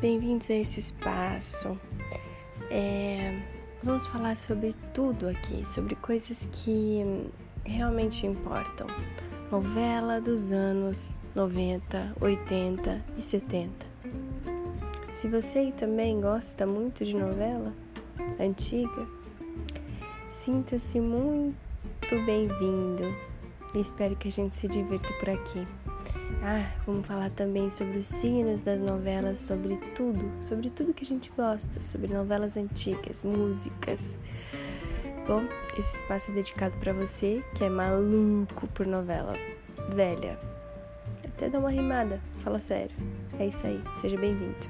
bem-vindos a esse espaço. É, vamos falar sobre tudo aqui, sobre coisas que realmente importam. Novela dos anos 90, 80 e 70. Se você também gosta muito de novela antiga, sinta-se muito bem-vindo e espero que a gente se divirta por aqui. Ah, vamos falar também sobre os signos das novelas, sobre tudo, sobre tudo que a gente gosta, sobre novelas antigas, músicas. Bom, esse espaço é dedicado para você que é maluco por novela velha. Até dá uma rimada, fala sério. É isso aí, seja bem-vindo.